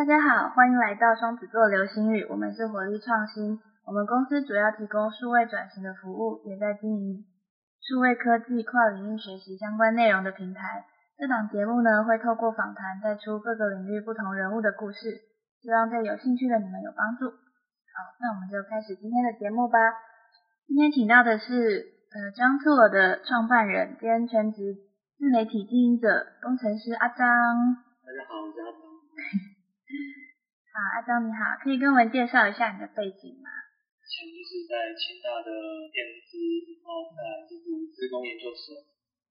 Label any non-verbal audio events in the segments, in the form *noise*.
大家好，欢迎来到双子座流星雨。我们是活力创新，我们公司主要提供数位转型的服务，也在经营数位科技跨领域学习相关内容的平台。这档节目呢，会透过访谈带出各个领域不同人物的故事，希望对有兴趣的你们有帮助。好，那我们就开始今天的节目吧。今天请到的是呃 j o h n t o u r 的创办人兼全职自媒体经营者工程师阿张。大家好，我是阿张。好，阿张你好，可以跟我们介绍一下你的背景吗？前就是在清大的电资，然后在就是资工研究所，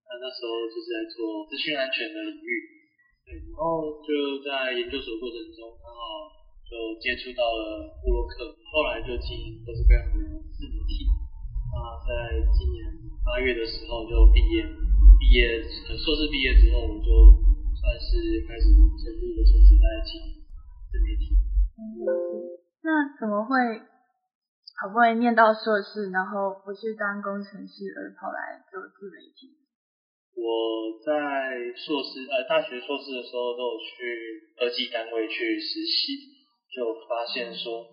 那那时候就是在做资讯安全的领域，对，然后就在研究所过程中刚好就接触到了布洛克，后来就经营各式各样的自媒体，那在今年八月的时候就毕业，毕业硕士毕业之后我就算是开始深入的从事在经营。那怎么会好不容易念到硕士，然后不去当工程师，而跑来做自媒体？我在硕士呃大学硕士的时候，都有去科技单位去实习，就发现说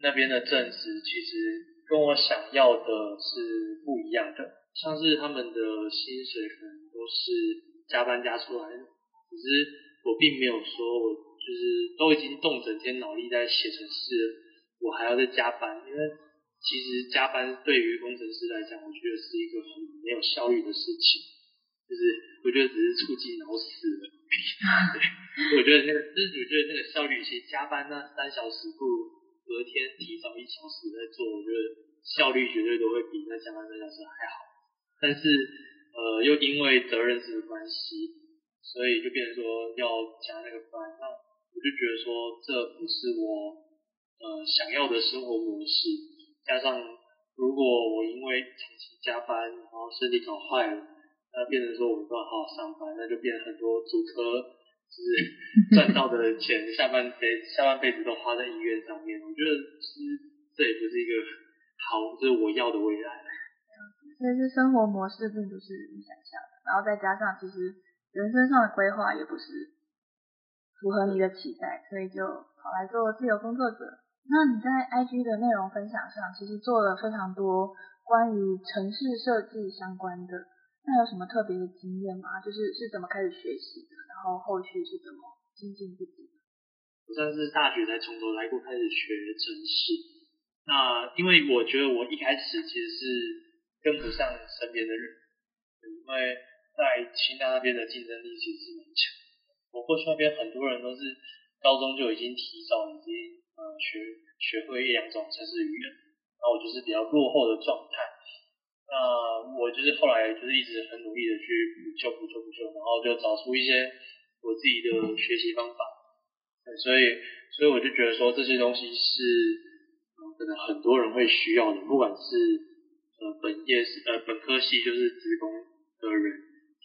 那边的正职其实跟我想要的是不一样的，像是他们的薪水可能都是加班加出来的，只是我并没有说我。就是都已经动整天脑力在写程式，我还要再加班，因为其实加班对于工程师来讲，我觉得是一个很没有效率的事情。就是我觉得只是促进脑死而已。对，*laughs* 我觉得那个，就是我觉得那个效率，其实加班那三小时不如隔天提早一小时在做，我觉得效率绝对都会比那加班三小时还好。但是呃，又因为责任制的关系，所以就变成说要加那个班，那。我就觉得说这不是我呃想要的生活模式，加上如果我因为长期加班，然后身体搞坏了，那变成说我没办法好好上班，那就变很多主科就是 *laughs* 赚到的钱下半辈下半辈子都花在医院上面，我觉得其实这也不是一个好，就是我要的未来。所以是生活模式并不是你想象的，然后再加上其实人生上的规划也不是。符合你的期待，所以就跑来做自由工作者。那你在 IG 的内容分享上，其实做了非常多关于城市设计相关的。那有什么特别的经验吗？就是是怎么开始学习的，然后后续是怎么精进自己？我算是大学才从头来过开始学城市。那因为我觉得我一开始其实是跟不上身边的人，因为在清大那边的竞争力其实是蛮强。我过去那边很多人都是高中就已经提早已经呃学学会一两种城市语言，然后我就是比较落后的状态。那我就是后来就是一直很努力的去补救补救补救，然后就找出一些我自己的学习方法。所以所以我就觉得说这些东西是可能很多人会需要的，不管是呃本业是呃本科系就是职工的人，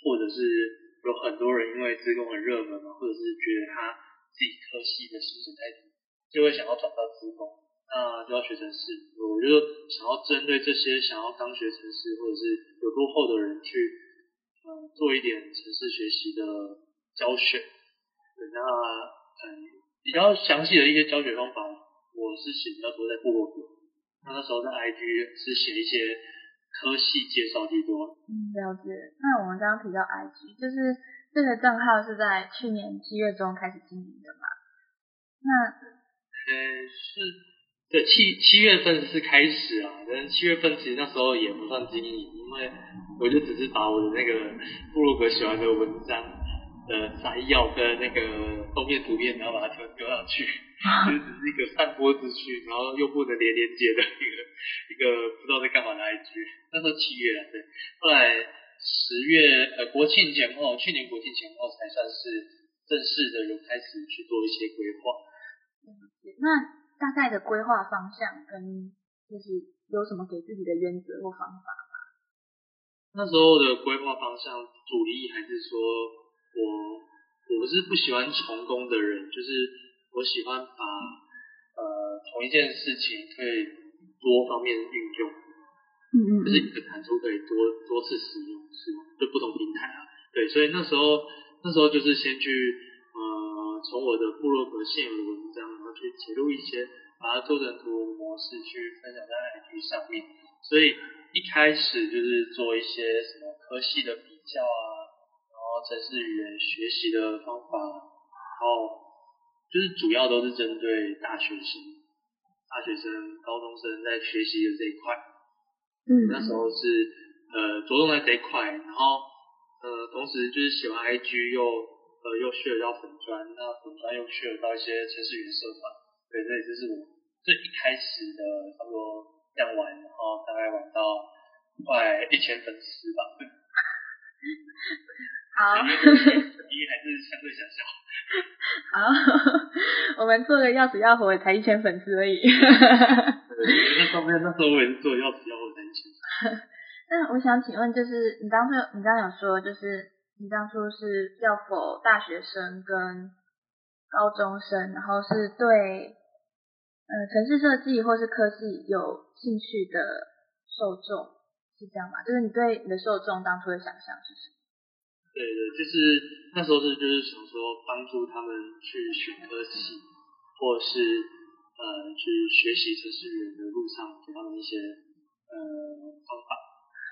或者是。有很多人因为自工很热门嘛，或者是觉得他自己科系的薪水太低，就会想要转到自工，那就要学城市。我就想要针对这些想要刚学城市或者是有落后的人去，嗯，做一点城市学习的教学。对那嗯，比较详细的一些教学方法，我是写比较多在部落格。那那时候在 IG 是写一些。科系介绍最多。嗯，了解。那我们刚刚提到 IG，就是这个账号是在去年七月中开始经营的嘛？那呃是，对七七月份是开始啊，但是七月份其实那时候也不算经营，因为我就只是把我的那个布鲁格喜欢的文章的摘要跟那个封面图片，然后把它丢丢上去。*laughs* 就只是一个散播资讯，然后又不能连连接的一个一个不知道在干嘛的 IG。那时候七月了，对。后来十月呃国庆前后，去年国庆前后才算是正式的有开始去做一些规划。那大概的规划方向跟就是有什么给自己的原则或方法吗？那时候的规划方向主力还是说我我是不喜欢重工的人，就是。我喜欢把呃同一件事情可以多方面运用，嗯嗯，就是一个产出可以多多次使用，是吗？就不同平台啊，对，所以那时候那时候就是先去呃从从我的部落格现有的文章，然后去截录一些，把它做成图文模式去分享在 IG 上面。所以一开始就是做一些什么科系的比较啊，城市语言学习的方法，然后就是主要都是针对大学生、大学生、高中生在学习的这一块。嗯，那时候是呃着重在这一块，然后呃同时就是喜欢 IG 又呃又 share 到粉砖，那粉砖又 share 到一些城市语言社团，对，这也就是我最一开始的差不多这样玩，然后大概玩到快一千粉丝吧。好，因为还是相对小小。好，*laughs* 我们做个要死要活也才一千粉丝而已。那上面那时候我也是做要死要活才一千。*laughs* 那我想请问，就是你当初你刚刚有说，就是你当初是要否大学生跟高中生，然后是对呃城市设计或是科技有兴趣的受众，是这样吗？就是你对你的受众当初的想象是什么？对对，就是那时候是就是想说帮助他们去选科系，或是呃去学习城市人的路上，给他们一些呃方法。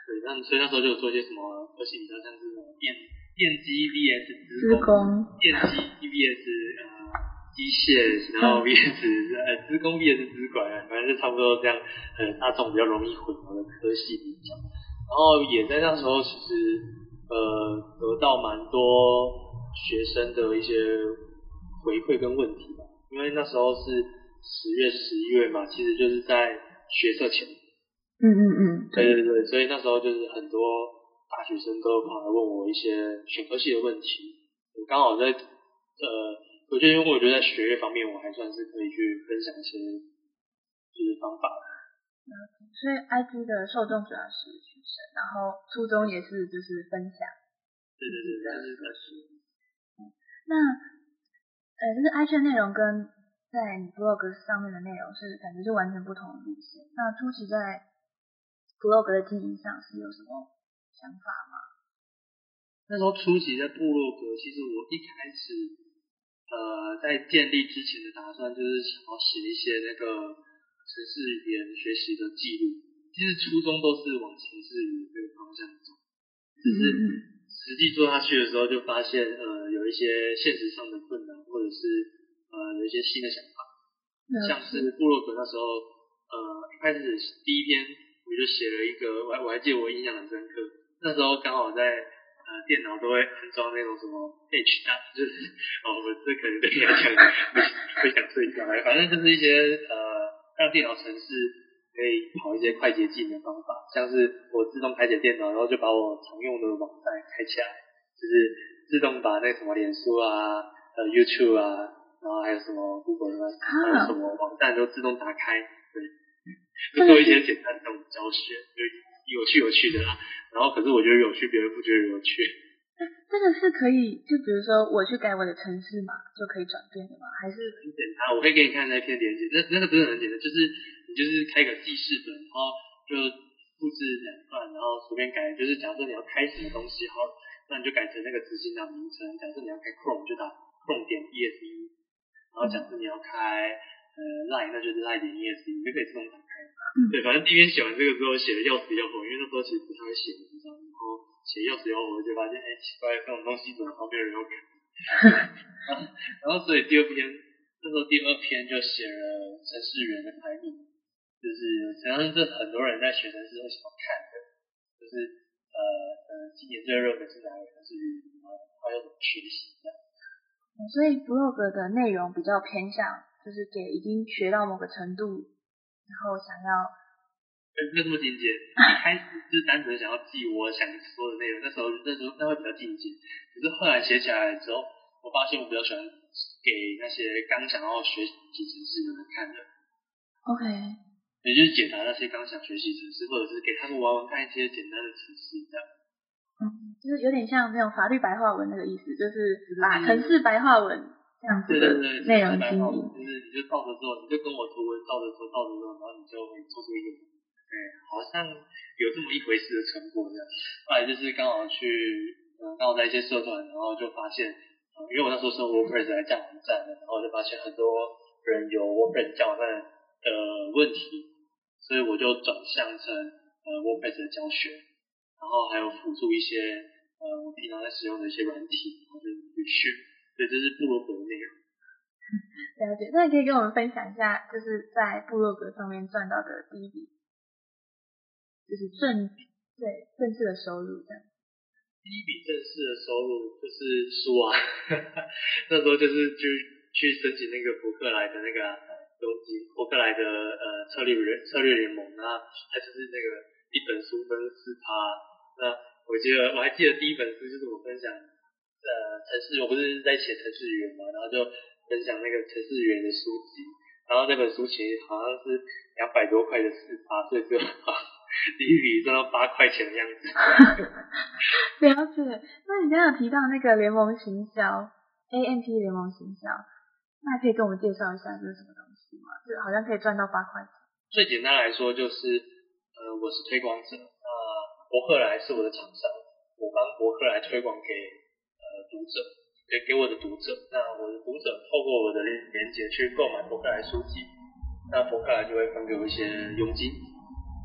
对，那所以那时候就有做一些什么科系比较像是什么电电机 VS 资工，电机 VS 呃机械，然后 VS 呃资工 VS 资管，反正就差不多这样，呃大众比较容易混淆的科系比较。然后也在那时候其实。呃，得到蛮多学生的一些回馈跟问题吧，因为那时候是十月、十一月嘛，其实就是在学测前。嗯嗯嗯。对对对，所以那时候就是很多大学生都跑来问我一些选科系的问题，我刚好在呃，我觉得因为我觉得在学业方面我还算是可以去分享一些就是方法。嗯，所以 IG 的受众主要是学生。然后初衷也是就是分享，对对对，就是的是。那呃，就是 I 圈内容跟在你 blog 上面的内容是感觉是完全不同的路线。那初期在 blog 的经营上是有什么想法吗？那时候初期在部落格，其实我一开始呃在建立之前的打算就是想要写一些那个城市语言学习的记录。其实初衷都是往城市语言这个方向走，只是实际做下去的时候，就发现呃有一些现实上的困难，或者是呃有一些新的想法，像是部落格那时候呃一开始第一篇我就写了一个，我我还记得我印象很深刻，那时候刚好在呃电脑都会安装那种什么 H 档，就是哦我这可能对你来讲 *laughs* 会想睡觉，反正就是一些呃让电脑程式。可以跑一些快捷键的方法，像是我自动开启电脑，然后就把我常用的网站开起来，就是自动把那什么脸书啊、呃 YouTube 啊，然后还有什么 Google 啊，还有什么网站都自动打开，对，就做一些简单的教学，就有趣有趣的啦。然后可是我觉得有趣，别人不觉得有趣。这个是可以，就比如说我去改我的城市嘛，就可以转变的吗？还是很简单，我可以给你看那篇链接，那那个真的很简单，就是。你就是开个记事本，然后就复制两段，然后随便改。就是假设你要开什么东西，好，那你就改成那个执行长名称。假设你要开 Chrome，就打 Chrome 点 ESE。然后假设你要开呃 Line，那就是 Line 点 ESE，你就可以自动打开。对，反正第一篇写完这个之后，写的要死要活，因为那时候其实不太会写文章，然后写要死要活，就发现哎奇怪，这种东西怎么没有人要看？*laughs* 然后所以第二篇，那时候第二篇就写了程序员的排名。就是实际上是很多人在学生是会喜欢看的，就是呃呃今年最热门是哪个城市语言，然后要怎么学习这样。所以 blog 的内容比较偏向，就是给已经学到某个程度，然后想要，没有这么精简。一开始就是单纯想要记我想说的内容，那时候那时候那会比较精简。可是后来写起来之后，我发现我比较喜欢给那些刚想要学习知识的人看的。OK。也就是解答那些刚想学习知识，或者是给他们玩玩看一些简单的知识这样。嗯，就是有点像那种法律白话文那个意思，就是把城市白话文这样子的内容经营。就是你就照着做，你就跟我图文照着做，照着做，然后你就会做出一个，对，好像有这么一回事的成果这样。后来就是刚好去，嗯，刚好在一些社团，然后就发现，呃，因为我那时候是用 WordPress 来架网站的，然后就发现很多人有 WordPress 架网站的问题，所以我就转向成呃 WordPress 的教学，然后还有辅助一些呃我平常在使用的一些软体，然后就去学，所以这是部落格的内容。了解，那你可以跟我们分享一下，就是在部落格上面赚到的第一笔，就是正对正式的收入这样。第一笔正式的收入就是书啊，*laughs* 那时候就是去去申请那个伯克莱的那个东西，伯克莱的呃策略联策略联盟，那它就是那个一本书分四趴，那我记得我还记得第一本书就是我分享呃城市，我不是在写城市语言嘛，然后就。分享那个城市语言的书籍，然后那本书其实好像是两百多块的四趴，所以就 *laughs* 一笔赚到八块钱的样子。*laughs* 了解。那你刚刚提到那个联盟行销，AMP 联盟行销，那可以跟我们介绍一下这是什么东西吗？就好像可以赚到八块钱。最简单来说就是，呃，我是推广者，那博客来是我的厂商，我帮博客来推广给呃读者。给给我的读者，那我的读者透过我的链接去购买博客来书籍，那博客来就会分给我一些佣金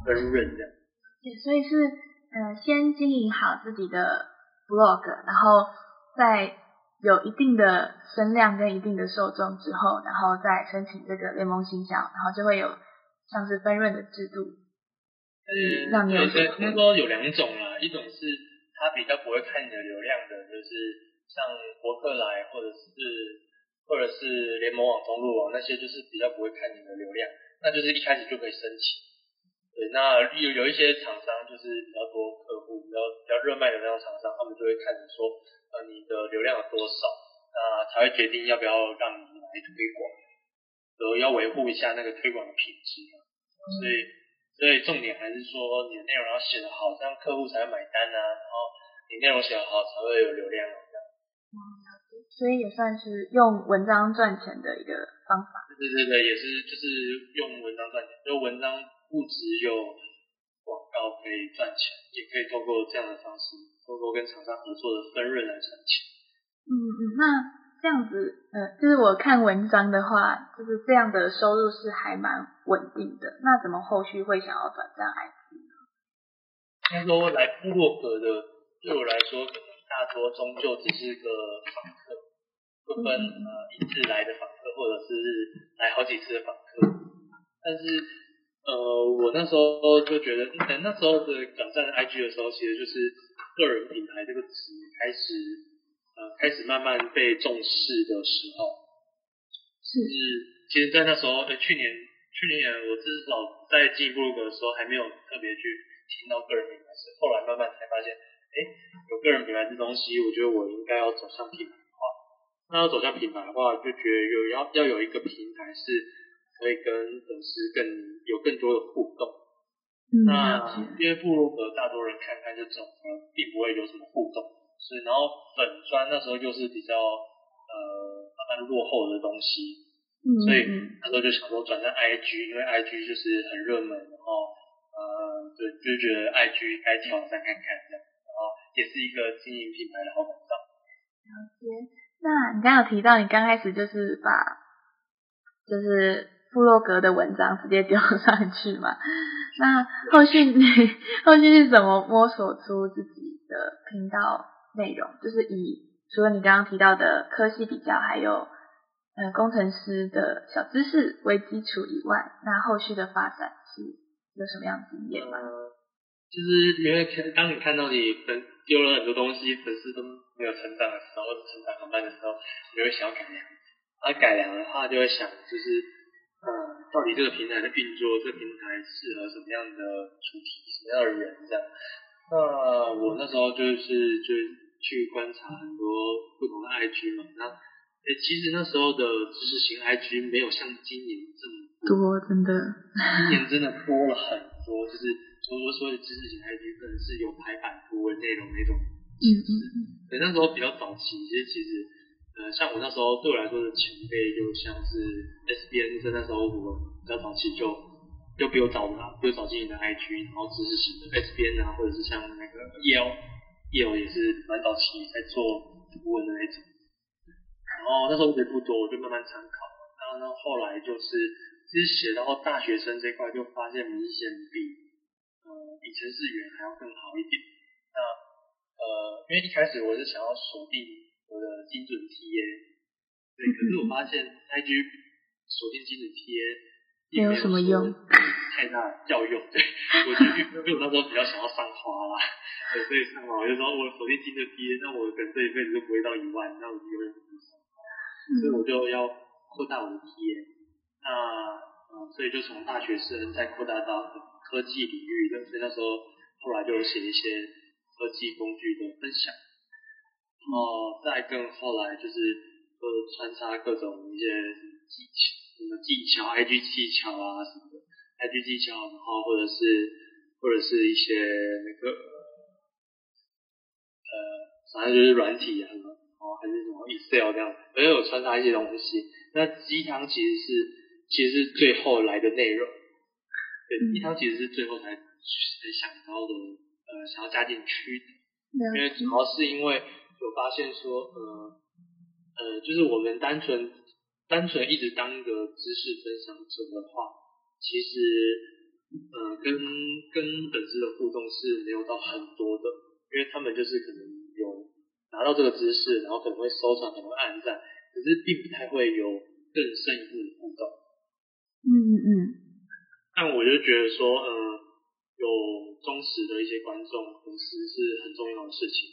分润这样。对，所以是呃先经营好自己的 blog，然后在有一定的声量跟一定的受众之后，然后再申请这个联盟形象，然后就会有像是分润的制度。嗯，让你有听说有两种啦，一种是他比较不会看你的流量的，就是。像博客来或者是或者是联盟网、中路网那些，就是比较不会看你的流量，那就是一开始就可以申请。对，那有有一些厂商就是比较多客户，比较比较热卖的那种厂商，他们就会看你说，呃，你的流量有多少，那才会决定要不要让你来推广，然后要维护一下那个推广的品质嘛。所以所以重点还是说你的内容要写得好，这样客户才会买单啊，然后你内容写得好才会有流量。所以也算是用文章赚钱的一个方法。对对对，也是就是用文章赚钱，就文章不只有广告可以赚钱，也可以通过这样的方式，通过跟厂商合作的分润来赚钱。嗯嗯，那这样子，呃，就是我看文章的话，就是这样的收入是还蛮稳定的。那怎么后续会想要转战 IT 呢？他说来部落格的，对我来说，可能大多终究只是个访客。不分呃一次来的访客，或者是来好几次的访客，但是呃我那时候就觉得，那时候的转战 IG 的时候，其实就是个人品牌这个词开始呃开始慢慢被重视的时候，是，其实，在那时候，呃去年去年我至少在进部落格的时候，还没有特别去听到个人品牌，是后来慢慢才发现，哎，有个人品牌这东西，我觉得我应该要走向品牌化。那要走向品牌的话，就觉得有要要有一个平台是可以跟粉丝更有更多的互动。那因为部落格大多人看看就走了，并不会有什么互动，所以然后粉砖那时候就是比较呃慢慢落后的东西，所以那时候就想说转战 IG，因为 IG 就是很热门，然后呃就就觉得 IG 该挑战看看这样，然后也是一个经营品牌的好管道。了解。那你刚有提到，你刚开始就是把就是部落格的文章直接丢 *laughs* 上去嘛？那后续你后续是怎么摸索出自己的频道内容？就是以除了你刚刚提到的科系比较，还有呃工程师的小知识为基础以外，那后续的发展是有什么样的经验吗？就是因为当你看到你粉丢了很多东西，粉丝都没有成长的时候，或者成长很慢的时候，你会想要改良。而改良的话，就会想就是，到底这个平台的运作，这个平台适合什么样的主题，什么样的人这样。那我那时候就是就去观察很多不同的 IG 嘛，那诶其实那时候的知识型 IG 没有像今年这么多，真的，今年真的多了很多，就是。所以说的知识型 IG 真的是有排版图文内容那种形式。对，那时候比较早期，其实其实呃，像我那时候对我来说的前辈，就像是 SBN，在那时候我比较早期就就比我早嘛，比我早进你的 IG，然后知识型的 SBN 啊，或者是像那个 EL，EL 也是蛮早期在做图文的那种。然后那时候我也不多，我就慢慢参考。然后呢后来就是，其实写到大学生这块，就发现明显比呃比程式员还要更好一点。那呃，因为一开始我是想要锁定我的精准 TA，对，可是我发现 IG 锁定精准 TA。没有什么用，太大效用。对，我就 *laughs* 因为我那时候比较想要上花啦，对，所以上花我就说我锁定精准 TA，那我可能这一辈子就不会到一万，那我就永远不会上花，所以我就要扩大我的 TA，。那嗯，所以就从大学生再扩大到科技领域的，所以那时候后来就写一些科技工具的分享，然后再更后来就是呃穿插各种一些技巧。什么技巧，IG 技巧啊什么的，IG 技巧，然后或者是或者是一些那个呃，反正就是软体啊，然后还是什么 Excel 这样，反正有穿插一些东西。那鸡汤其实是其实是最后来的内容，对，鸡汤其实是最后才才想到的，呃，想要加进去的，因为主要是因为有发现说，呃呃，就是我们单纯。单纯一直当一个知识分享者的话，其实，呃，跟跟粉丝的互动是没有到很多的，因为他们就是可能有拿到这个知识，然后可能会收藏，可能会按赞，可是并不太会有更深一步的互动。嗯嗯嗯。但我就觉得说，呃，有忠实的一些观众粉丝是很重要的事情，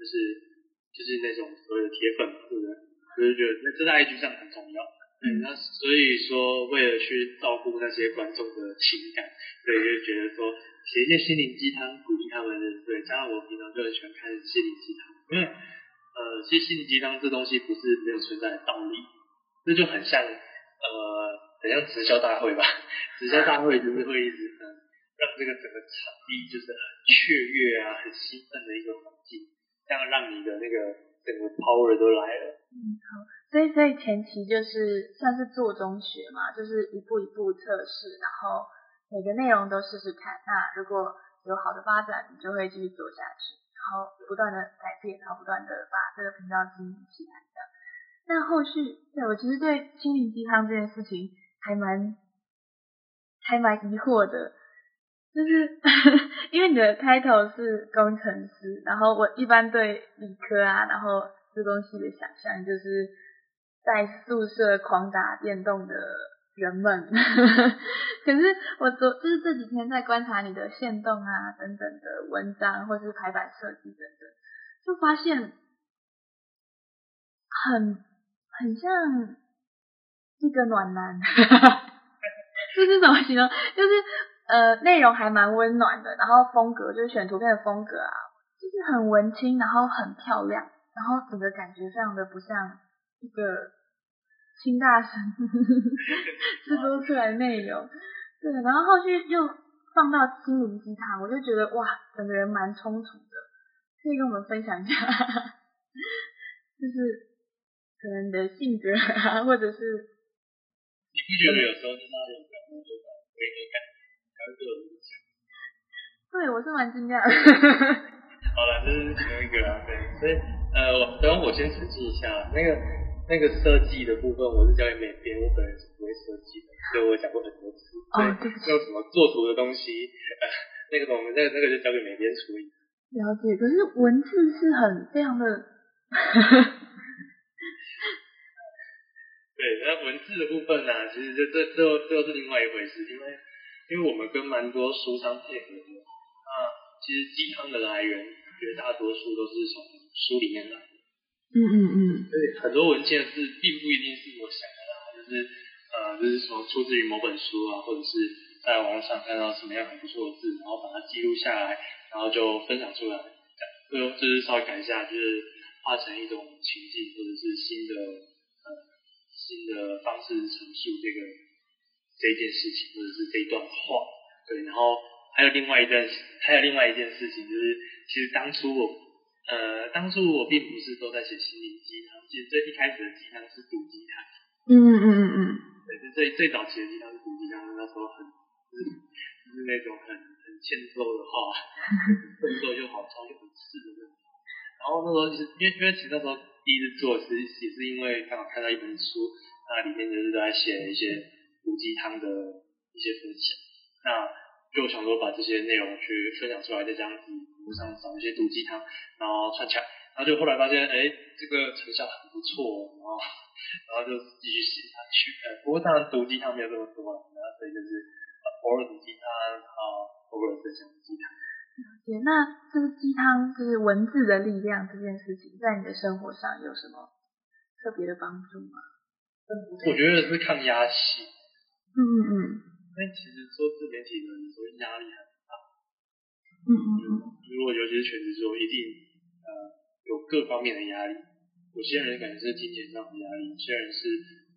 就是就是那种所谓的铁粉，对不对？就是觉得那这在 IG 上很重要，对，那所以说为了去照顾那些观众的情感，所以就觉得说写一些心灵鸡汤鼓励他们的，对，加上我平常就很喜欢看心灵鸡汤，因为呃，其实心灵鸡汤这东西不是没有存在的道理，这就很像呃，很像直销大会吧，直销大会就是会一直嗯，让这个整个场地就是很雀跃啊，很兴奋的一个环境，这样让你的那个。整个 power 都来了。嗯，好，所以所以前期就是算是做中学嘛，就是一步一步测试，然后每个内容都试试看。那如果有好的发展，你就会继续做下去，然后不断的改变，然后不断的把这个频道经营起来的。那后续，对我其实对心灵鸡汤这件事情还蛮还蛮疑惑的。就是 *laughs* 因为你的开头是工程师，然后我一般对理科啊，然后这东西的想象就是在宿舍狂打电动的人们。*laughs* 可是我昨就是这几天在观察你的线动啊等等的文章，或是排版设计等等，就发现很很像一个暖男。*laughs* 这是怎么形容？就是。呃，内容还蛮温暖的，然后风格就是选图片的风格啊，就是很文青，然后很漂亮，然后整个感觉非常的不像一个清大神 *laughs* 制作出来的内容。对，然后后续又放到心灵鸡汤，我就觉得哇，整个人蛮充足的，可以跟我们分享一下，*laughs* 就是可能你的性格啊，或者是你不觉得有时候听到这种感觉就对，我是蛮惊讶。好了，这是其中一个啊，对，所以呃，我等我先澄清一下，那个那个设计的部分，我是交给美编，我本人是不会设计的，所以我讲过很多次。哦，对。有什么做图的东西，呃，那个我们那个那个就交给美编处理。了解，可是文字是很非常的。*laughs* 对，那文字的部分呢，其实这这这这又是另外一回事，因为。因为我们跟蛮多书商配合的，那其实鸡汤的来源绝大多数都是从书里面来的。嗯嗯嗯。对，很多文件是并不一定是我想的啦，就是呃，就是说出自于某本书啊，或者是在网上看到什么样很不错的字，然后把它记录下来，然后就分享出来，这样，就是稍微改一下，就是化成一种情境或者是新的呃新的方式陈述这个。这件事情，或者是这一段话，对，然后还有另外一段，还有另外一件事情，就是其实当初我，呃，当初我并不是都在写心灵鸡汤，其实最一开始的鸡汤是毒鸡汤。嗯嗯嗯嗯对，就最最早期的鸡汤是毒鸡汤，那时候很，就是就是那种很很欠揍的话，欠揍又好，超又很刺的那种。然后那时候其实因为因为其实那时候第一次做其实也是因为刚好看到一本书，那里面就是都在写一些毒鸡汤的一些分享，那就想说把这些内容去分享出来，再这样子网上找一些毒鸡汤，然后串起来，然后就后来发现，哎，这个成效很不错，然后然后就继续写下去。呃，不过当然毒鸡汤没有这么多，然后所以就是偶尔毒鸡汤，然后偶尔分享鸡汤。解，那就是鸡汤，就是文字的力量这件事情，在你的生活上有什么特别的帮助吗？我觉得是抗压性。嗯嗯嗯。但其实做自媒体的时候压力很大。嗯嗯嗯。如果尤其是全职做，一定呃有各方面的压力。有些人可能是金钱上的压力，有些人是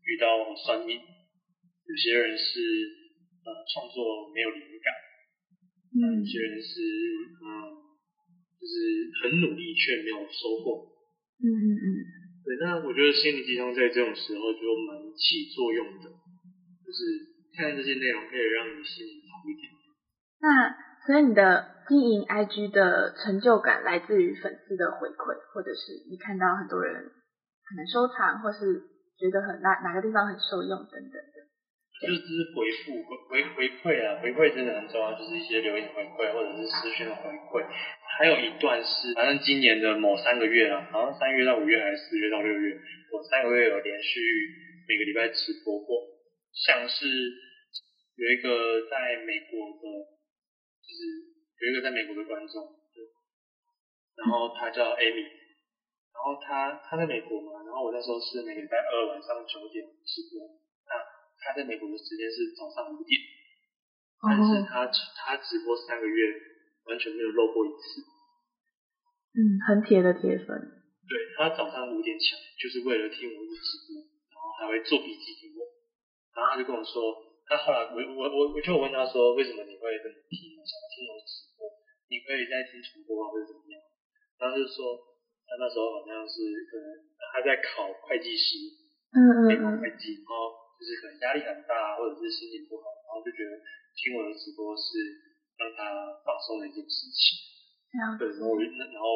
遇到算命，有些人是呃创作没有灵感。有些人是嗯，就是很努力却没有收获。嗯嗯嗯。对，那我觉得心理鸡汤在这种时候就蛮起作用的，就是看这些内容可以让你心情好一点。那所以你的经营 IG 的成就感来自于粉丝的回馈，或者是你看到很多人可能收藏，或是觉得很哪哪个地方很受用等等的。就是回复回回回馈啊，回馈真的很重要，就是一些留言回馈或者是私讯的回馈。还有一段是，反正今年的某三个月啊，好像三月到五月还是四月到六月，我三个月有连续每个礼拜直播过。像是有一个在美国的，就是有一个在美国的观众，然后他叫 Amy，然后他他在美国嘛，然后我那时候是每个礼拜二晚上九点直播。那他在美国的时间是早上五点，但是他他直播三个月完全没有漏过一次。嗯，很铁的铁粉。对他早上五点起来，就是为了听我的直播，然后还会做笔记。然后他就跟我说，他后来我我我我就问他说，为什么你会这么听，想要听我的直播？你可以再听重播或者怎么样？然后他就说，他那时候好像是可能他在考会计师，嗯嗯，会计，然后。就是可能压力很大，或者是心情不好，然后就觉得听我的直播是让他放松的一件事情。对，然后我就然后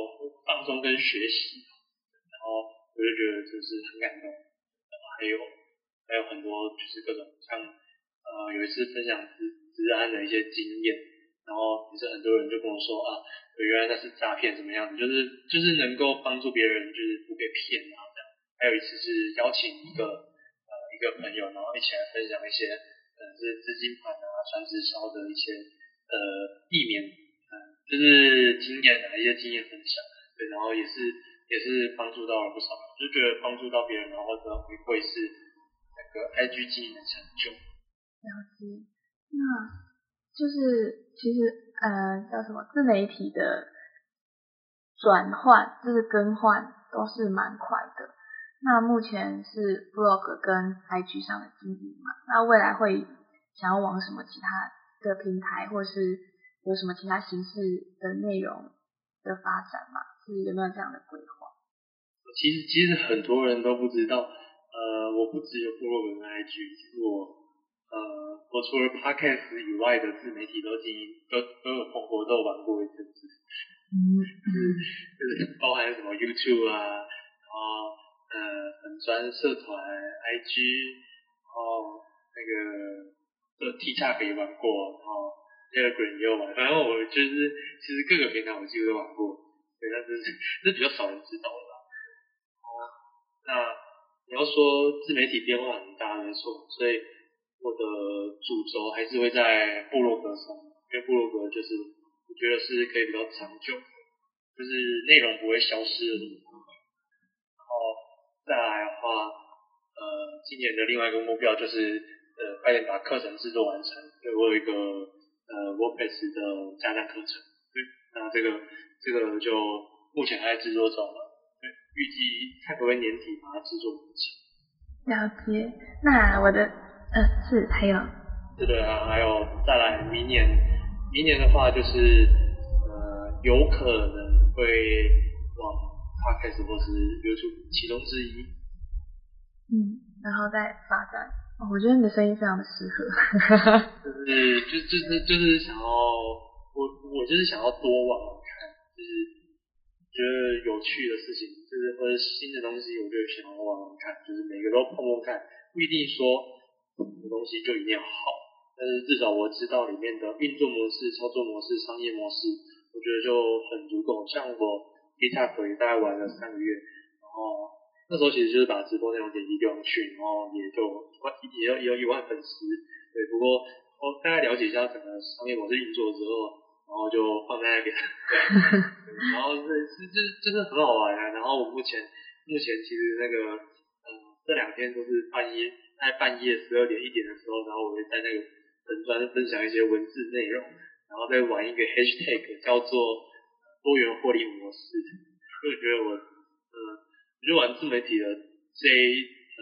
放松跟学习，然后我就觉得就是很感动。然后还有还有很多就是各种像呃有一次分享治治安的一些经验，然后也是很多人就跟我说啊，原来那是诈骗怎么样，就是就是能够帮助别人就是不被骗啊这样。还有一次是邀请一个呃。一个朋友，然后一起来分享一些，呃，是资金盘啊、传直销的一些，呃，避免，嗯，就是经验啊，一些经验分享，对，然后也是也是帮助到了不少，就觉得帮助到别人，然后的回馈是那个 IG 经营的成就。了解，那就是其实呃叫什么自媒体的转换，就是更换都是蛮快的。那目前是 blog 跟 IG 上的经营嘛？那未来会想要往什么其他的平台，或是有什么其他形式的内容的发展嘛？是有没有这样的规划？其实其实很多人都不知道，呃，我不只有部落格跟 IG，其实我呃，我除了 podcast 以外的自媒体都经营，都都有碰过都玩过一阵子，嗯，就是包含什么 YouTube 啊，然后。呃，粉砖社团、IG，然后那个呃 T 叉可以玩过，然后 Telegram 也有玩，反正我就是其实各个平台我几乎都玩过，对，但是 *laughs* 这比较少人知道的啦。哦，那你要说自媒体变化很大，没错，所以我的主轴还是会在部落格上，因为部落格就是我觉得是可以比较长久，就是内容不会消失的。然后再来的话，呃，今年的另外一个目标就是，呃，快点把课程制作完成。对我有一个呃 WordPress 的家长课程，对，那这个这个就目前还在制作中了，预计差不多年底把它制作完成。了解，那我的，呃，是还有，是的啊，还有再来明年，明年的话就是，呃，有可能会往。开始或是 YouTube 其中之一，嗯，然后再发展。我觉得你的声音非常的适合，*laughs* 就是就就是就是想要我我就是想要多往看，就是就觉得有趣的事情，就是或者新的东西，我就想要往上看，就是每个都碰碰看，不一定说什么东西就一定要好，但是至少我知道里面的运作模式、操作模式、商业模式，我觉得就很足够。像我 TikTok 也大概玩了三个月，然后那时候其实就是把直播内容点击丢上去，然后也就也有也有一万粉丝，对，不过我大概了解一下整个商业模式运作之后。然后就放在那边，*laughs* 然后是是就是就是很好玩啊。然后我目前目前其实那个呃这两天都是半夜在半夜十二点一点的时候，然后我会在那个粉专分享一些文字内容，然后再玩一个 hashtag 叫做多元获利模式。因为我觉得我呃我就玩自媒体的这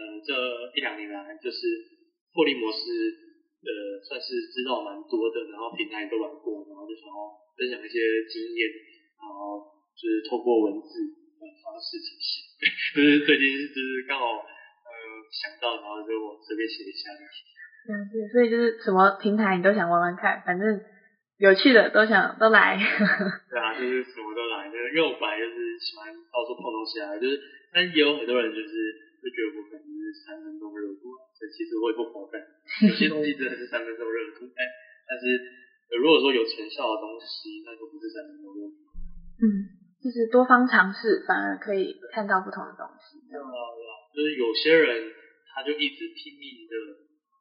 呃这一两年来，就是获利模式。呃，算是知道蛮多的，然后平台都玩过，然后就想要分享一些经验，然后就是透过文字的方式呈现，*laughs* 就是最近就是刚好呃想到，然后就我随便写一下。嗯，对，所以就是什么平台你都想玩玩看，反正有趣的都想都来。*laughs* 对啊，就是什么都来，就是因为我本来就是喜欢到处碰东西啊，就是，但也有很多人就是。就觉得我可能是三分钟热度，所以其实我也不否认，*laughs* 有些东西真的是三分钟热度，哎，但是如果说有成效的东西，那就不是三分钟热度。嗯，就是多方尝试，反而可以看到不同的东西。对啊，就是有些人他就一直拼命的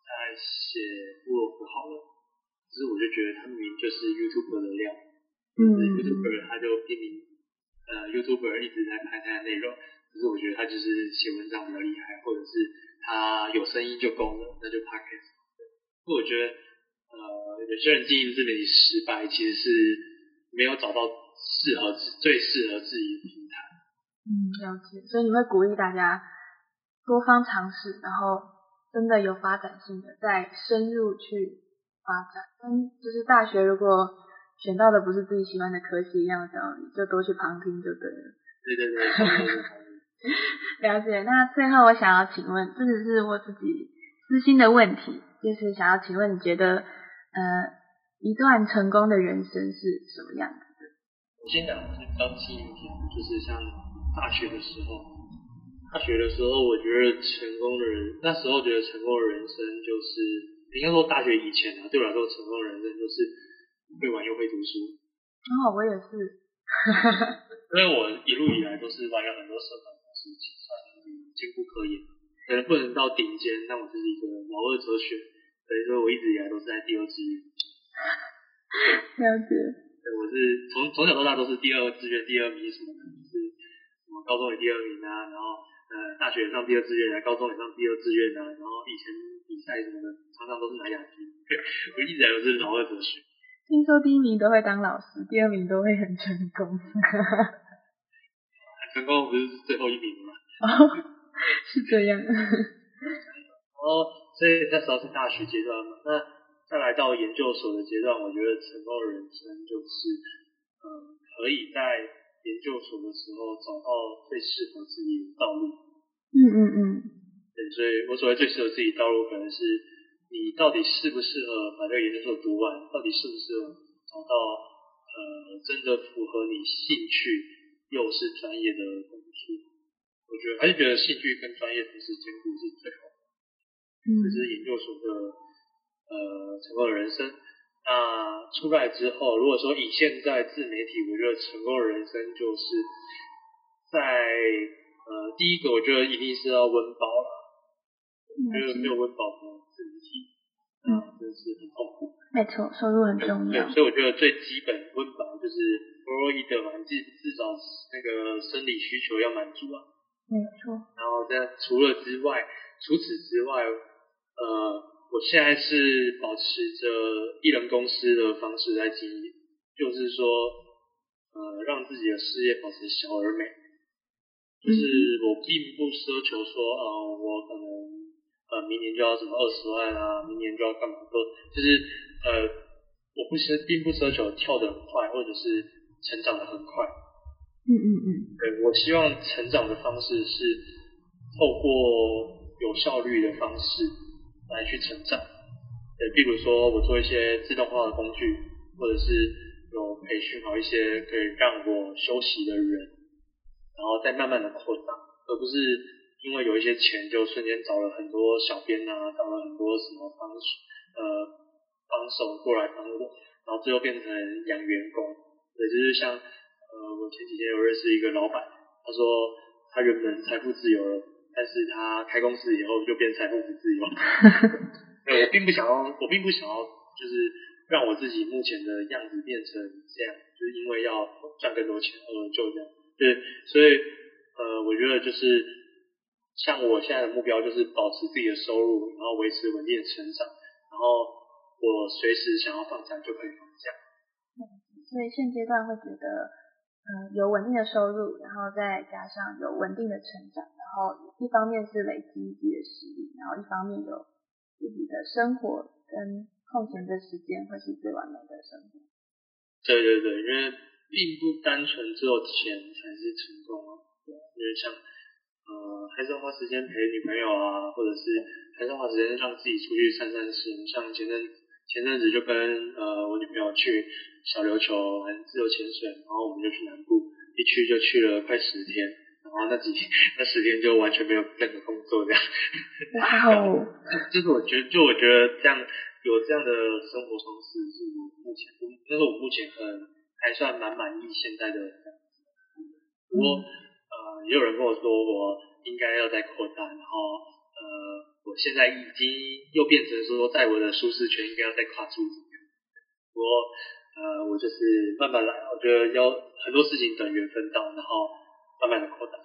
在写布洛格好了，可是我就觉得他明明就是 YouTuber 的料，嗯，YouTuber 他就拼命，呃，YouTuber 一直在拍他的内容。可是我觉得他就是写文章比较厉害，或者是他有声音就够了，那就 podcast。我觉得，呃，有些人经营自媒体失败，其实是没有找到适合自最适合自己的平台。嗯，了解。所以你会鼓励大家多方尝试，然后真的有发展性的再深入去发展。跟就是大学如果选到的不是自己喜欢的科系一样的道理，就多去旁听就对了。对对对。*laughs* 了解。那最后我想要请问，这只是我自己私心的问题，就是想要请问，你觉得呃一段成功的人生是什么样子的？我先讲比较近一点，就是像大学的时候，大学的时候，我觉得成功的人，那时候觉得成功的人生就是，应该说大学以前啊，对我来说成功的人生就是会玩又会读书。哦，我也是。*laughs* 因为我一路以来都是玩了很多社团。算兼顾科研，可能不能到顶尖，但我就是一个老二哲学，所以说我一直以来都是在第二志愿。*laughs* 了解。对，我是从从小到大都是第二志愿，第二名什么的，是什么高中也第二名啊，然后呃大学上第二志愿啊，高中也上第二志愿啊，然后以前比赛什么的，常常都是拿亚军。*laughs* 我一直以来都是老二哲学。听说第一名都会当老师，第二名都会很成功。*laughs* 成功不是最后一名吗？哦，*laughs* 是这样。哦，所以那时候是大学阶段嘛。那再来到研究所的阶段，我觉得成功的人生就是，嗯，可以在研究所的时候找到最适合自己的道路。嗯嗯嗯。对，所以我所谓最适合自己道路，可能是你到底适不适合把这个研究所读完，到底适不适合找到呃真的符合你兴趣。又是专业的工作，我觉得还是觉得兴趣跟专业同时兼顾是最好的。嗯，这是研究所的呃成功的人生。那出来之后，如果说以现在自媒体，我觉得成功的人生就是在呃第一个，我觉得一定是要温饱了。觉得没有温饱的自媒体，嗯，真是很痛苦。没错，收入很重要。对，所以我觉得最基本温饱就是。弗洛伊德嘛，至至少那个生理需求要满足啊。没错。然后这样除了之外，除此之外，呃，我现在是保持着艺人公司的方式在经营，就是说，呃，让自己的事业保持小而美。就是我并不奢求说，呃，我可能呃明年就要什么二十万啊，明年就要干嘛都，就是呃，我不奢并不奢求跳得很快，或者是。成长的很快，嗯嗯嗯，对我希望成长的方式是透过有效率的方式来去成长，对，比如说我做一些自动化的工具，或者是有培训好一些可以让我休息的人，然后再慢慢的扩大，而不是因为有一些钱就瞬间找了很多小编啊，找了很多什么帮呃帮手过来帮我，然后最后变成养员工。对，就是像呃我前几天有认识一个老板，他说他原本财富自由了，但是他开公司以后就变财富不自由。*laughs* 对，我并不想要，我并不想要，就是让我自己目前的样子变成这样，就是因为要赚更多钱而就这样。对，所以呃，我觉得就是像我现在的目标就是保持自己的收入，然后维持稳定的成长，然后我随时想要放假就可以放假。所以现阶段会觉得，嗯，有稳定的收入，然后再加上有稳定的成长，然后一方面是累积自己的实力，然后一方面有自己的生活跟空闲的时间，会是最完美的生活。对对对，因为。并不单纯只有钱才是成功啊，因为像呃还是要花时间陪女朋友啊，或者是还是要花时间让自己出去散散心。像前阵前阵子就跟呃我女朋友去小琉球很自由潜水，然后我们就去南部，一去就去了快十天，然后那几天那十天就完全没有任何工作这样。哇哦！*laughs* 就是我觉得，就我觉得这样有这样的生活方式是我目前，那是我目前很。还算蛮满意现在的这样子，不过呃也有人跟我说我应该要再扩大，然后呃我现在已经又变成说在我的舒适圈应该要再跨出？不过呃我就是慢慢来，我觉得要很多事情等缘分到，然后慢慢的扩大。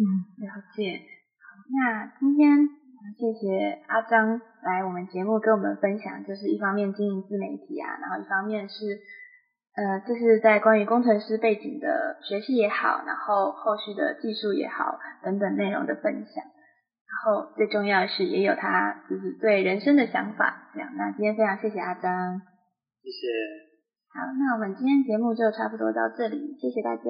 嗯，了解。好，那今天谢谢阿张来我们节目跟我们分享，就是一方面经营自媒体啊，然后一方面是。呃，就是在关于工程师背景的学习也好，然后后续的技术也好，等等内容的分享，然后最重要的是也有他就是对人生的想法，这样。那今天非常谢谢阿张，谢谢。好，那我们今天节目就差不多到这里，谢谢大家。